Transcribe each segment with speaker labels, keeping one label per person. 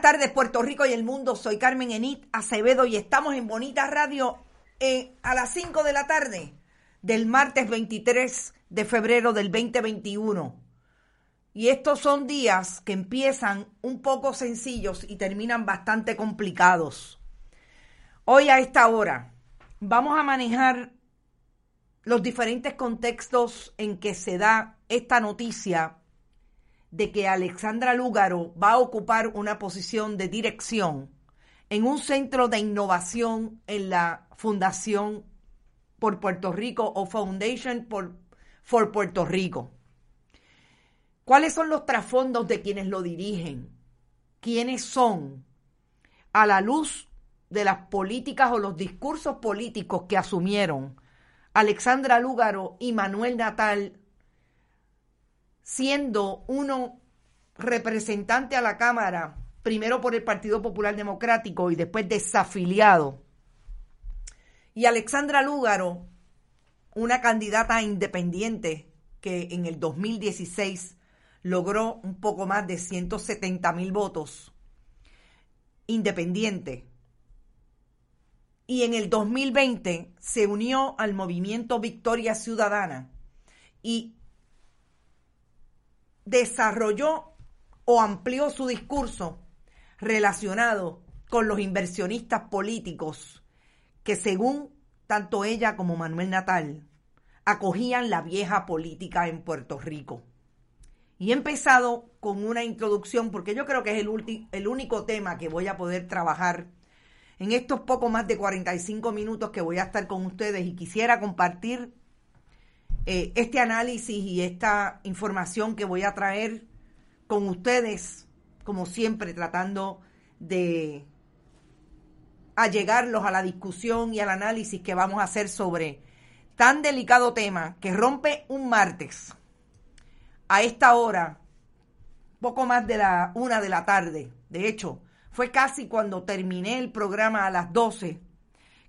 Speaker 1: tardes, Puerto Rico y el mundo. Soy Carmen Enit Acevedo y estamos en Bonita Radio eh, a las 5 de la tarde del martes 23 de febrero del 2021. Y estos son días que empiezan un poco sencillos y terminan bastante complicados. Hoy a esta hora vamos a manejar los diferentes contextos en que se da esta noticia de que Alexandra Lúgaro va a ocupar una posición de dirección en un centro de innovación en la Fundación por Puerto Rico o Foundation for Puerto Rico. ¿Cuáles son los trasfondos de quienes lo dirigen? ¿Quiénes son? A la luz de las políticas o los discursos políticos que asumieron Alexandra Lúgaro y Manuel Natal siendo uno representante a la Cámara, primero por el Partido Popular Democrático y después desafiliado, y Alexandra Lúgaro, una candidata independiente que en el 2016 logró un poco más de 170 mil votos, independiente. Y en el 2020 se unió al movimiento Victoria Ciudadana y desarrolló o amplió su discurso relacionado con los inversionistas políticos que según tanto ella como Manuel Natal acogían la vieja política en Puerto Rico. Y he empezado con una introducción porque yo creo que es el, el único tema que voy a poder trabajar en estos poco más de 45 minutos que voy a estar con ustedes y quisiera compartir eh, este análisis y esta información que voy a traer con ustedes, como siempre, tratando de allegarlos a la discusión y al análisis que vamos a hacer sobre tan delicado tema que rompe un martes a esta hora, poco más de la una de la tarde. De hecho, fue casi cuando terminé el programa a las 12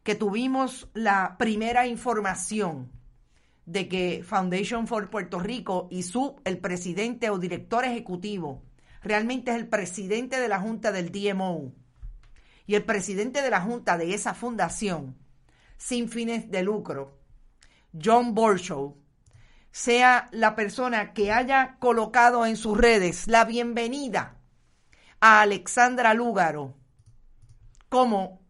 Speaker 1: que tuvimos la primera información de que Foundation for Puerto Rico y su, el presidente o director ejecutivo, realmente es el presidente de la Junta del DMO y el presidente de la Junta de esa fundación, sin fines de lucro, John Borshow, sea la persona que haya colocado en sus redes la bienvenida a Alexandra Lúgaro como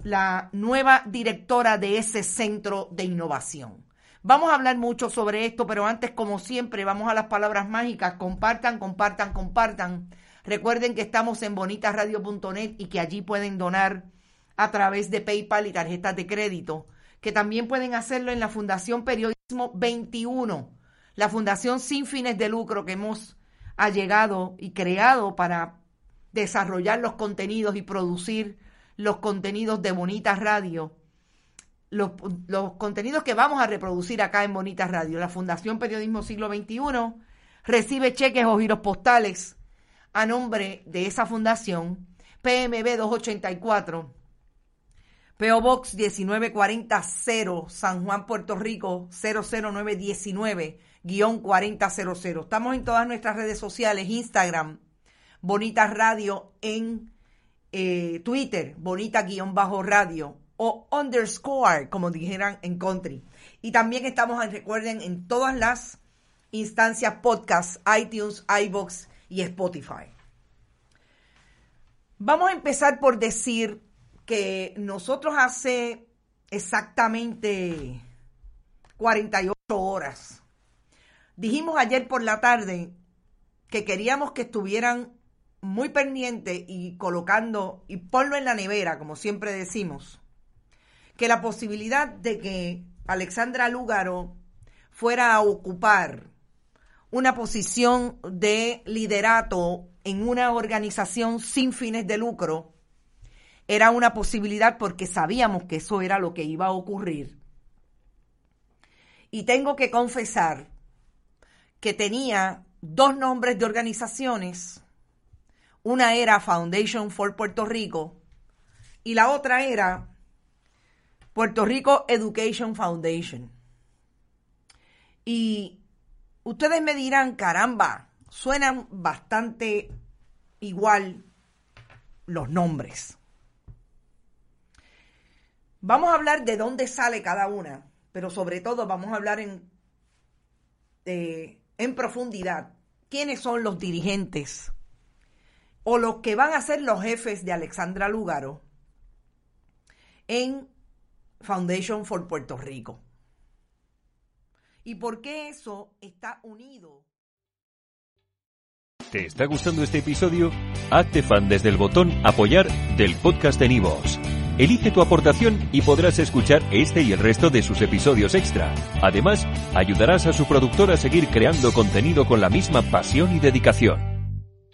Speaker 1: la nueva directora de ese centro de innovación. Vamos a hablar mucho sobre esto, pero antes, como siempre, vamos a las palabras mágicas. Compartan, compartan, compartan. Recuerden que estamos en bonitasradio.net y que allí pueden donar a través de PayPal y tarjetas de crédito, que también pueden hacerlo en la Fundación Periodismo 21, la fundación sin fines de lucro que hemos allegado y creado para desarrollar los contenidos y producir los contenidos de Bonitas Radio los, contenidos que vamos a reproducir acá en Bonita Radio. La Fundación Periodismo Siglo XXI recibe cheques o giros postales a nombre de esa fundación, PMB 284, PO Box 19400, San Juan, Puerto Rico 00919-4000. Estamos en todas nuestras redes sociales, Instagram, Bonita Radio, en eh, Twitter, Bonita-Radio, o underscore, como dijeran en country. Y también estamos, recuerden, en todas las instancias podcast, iTunes, iBox y Spotify. Vamos a empezar por decir que nosotros hace exactamente 48 horas dijimos ayer por la tarde que queríamos que estuvieran muy pendientes y colocando y ponlo en la nevera, como siempre decimos, que la posibilidad de que Alexandra Lúgaro fuera a ocupar una posición de liderato en una organización sin fines de lucro era una posibilidad porque sabíamos que eso era lo que iba a ocurrir. Y tengo que confesar que tenía dos nombres de organizaciones. Una era Foundation for Puerto Rico y la otra era Puerto Rico Education Foundation. Y ustedes me dirán, caramba, suenan bastante igual los nombres. Vamos a hablar de dónde sale cada una, pero sobre todo vamos a hablar en, eh, en profundidad quiénes son los dirigentes o los que van a ser los jefes de Alexandra Lugaro en Foundation for Puerto Rico. ¿Y por qué eso está unido?
Speaker 2: ¿Te está gustando este episodio? Hazte fan desde el botón apoyar del podcast de Nivos. Elige tu aportación y podrás escuchar este y el resto de sus episodios extra. Además, ayudarás a su productor a seguir creando contenido con la misma pasión y dedicación.